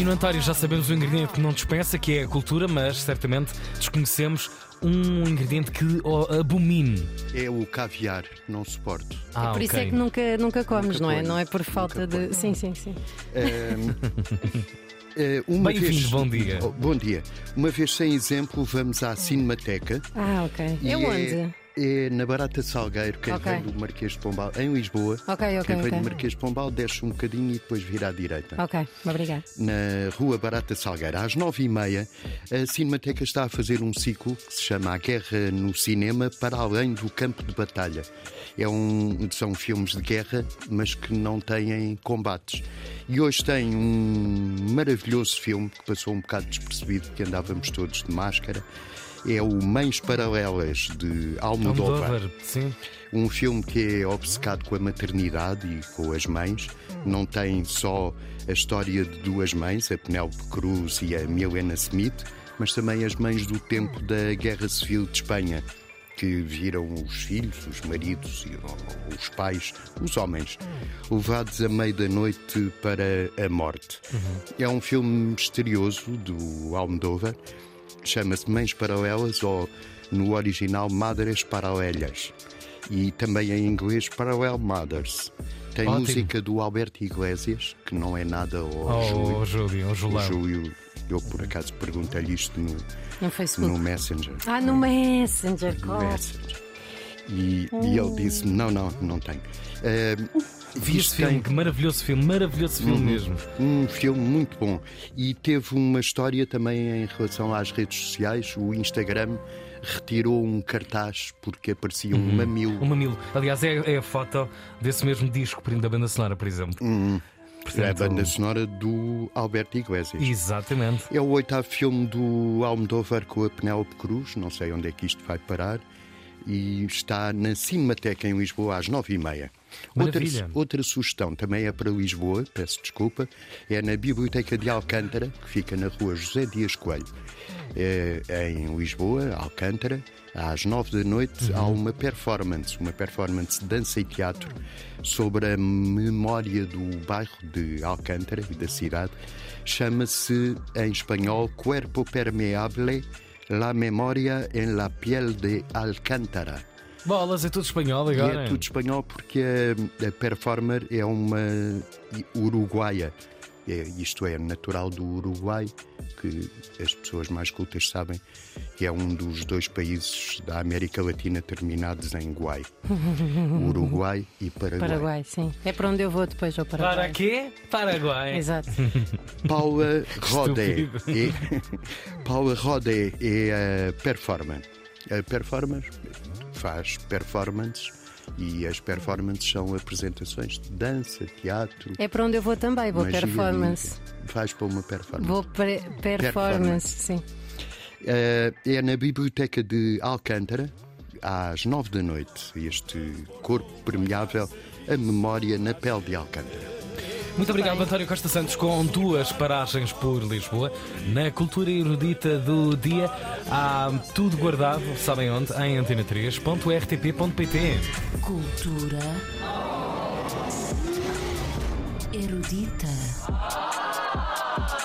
Nino António, já sabemos o ingrediente que não dispensa, que é a cultura, mas certamente desconhecemos um ingrediente que abomine. É o caviar, não suporto. Ah, Por isso é que nunca, nunca comes, Nunca não é? ponho. Não é por falta Nunca de. Sim, sim, sim. Ahm, eh, uma vez- bom dia. Oh, bom dia. Uma vez sem exemplo, vamos à Cinemateca. Ah, ok. e É onde? É na Barata Salgueiro, quem Ok. vem do Marquês de Pombal, em Lisboa. Ok, ok, quem vem ok. do Marquês de Pombal desce um bocadinho e depois vira à direita. Ok, obrigado. na Rua Barata Salgueiro, às nove e meia, a Cinemateca está a fazer um ciclo que se chama A Guerra no Cinema para além do campo de batalha. É um, são filmes de guerra, mas que não têm combates. E hoje tem um maravilhoso filme que passou um bocado despercebido, que andávamos todos de máscara. É o Mães Paralelas, de Almodóvar. Almodóvar, sim. Um filme que é obcecado com a maternidade e com as mães. Não tem só a história de duas mães, a Penélope Cruz e a Milena Smith, mas também as mães do tempo da Guerra Civil de Espanha, que viram os filhos, os maridos e os pais, os homens, levados à meia da noite para a morte. É um filme misterioso do Almodóvar, chama-se Mães Paralelas ou no original Madres Paralelas e também em inglês Parallel Mothers. Tem Ótimo. música do Alberto Iglesias, que não é nada ao Oh, Júlio. Júlio, o O Julão. Júlio, eu por acaso perguntei-lhe isto no, No Facebook. no Messenger. Ah, no Messenger, No claro. Messenger. E, e ele disse: Não, não, não tenho. Eh, Vi isto este filme, tem- que maravilhoso filme, maravilhoso filme mesmo. Um filme muito bom. E teve uma história também em relação às redes sociais. O Instagram retirou um cartaz porque aparecia um mamilo. Um mamilo. Aliás, é, é a foto desse mesmo disco primo da banda sonora, por exemplo. É a Portanto, banda sonora do Alberto Iglesias. Exatamente. É o oitavo filme do Almodóvar com a Penélope Cruz, não sei onde é que isto vai parar, e está na Cinemateca em Lisboa às nove e meia. Outra, outra sugestão também é para Lisboa, peço desculpa, é na Biblioteca de Alcântara, que fica na rua José Dias Coelho. É, em Lisboa, Alcântara, às nove da noite há uma performance, uma performance de dança e teatro sobre a memória do bairro de Alcântara e da cidade. Chama-se em espanhol Cuerpo Permeable, La Memoria en la Piel de Alcântara. Bolas, é tudo espanhol E agora. é tudo espanhol porque a, a performer é uma uruguaia. É, isto é, natural do Uruguai, que as pessoas mais cultas sabem que é um dos dois países da América Latina terminados em Guai. Uruguai e Paraguai. Paraguai, sim. É para onde eu vou depois ao Paraguai. Para quê? Paraguai. Exato. Paula Rodé. Estúpido. É, Paula Rodé é a performer. A performer faz performances e as performances são apresentações de dança, teatro. É para onde eu vou também, vou performance. lírica. Vais para uma performance. Vou pre- performance, sim. Eh, é na Biblioteca de Alcântara, às nove da noite. Este corpo permeável, a memória na pele de Alcântara. Muito obrigado, António Costa Santos, com duas paragens por Lisboa. Na cultura erudita do dia, há tudo guardado, sabem onde? Em antena3.rtp.pt. Cultura erudita.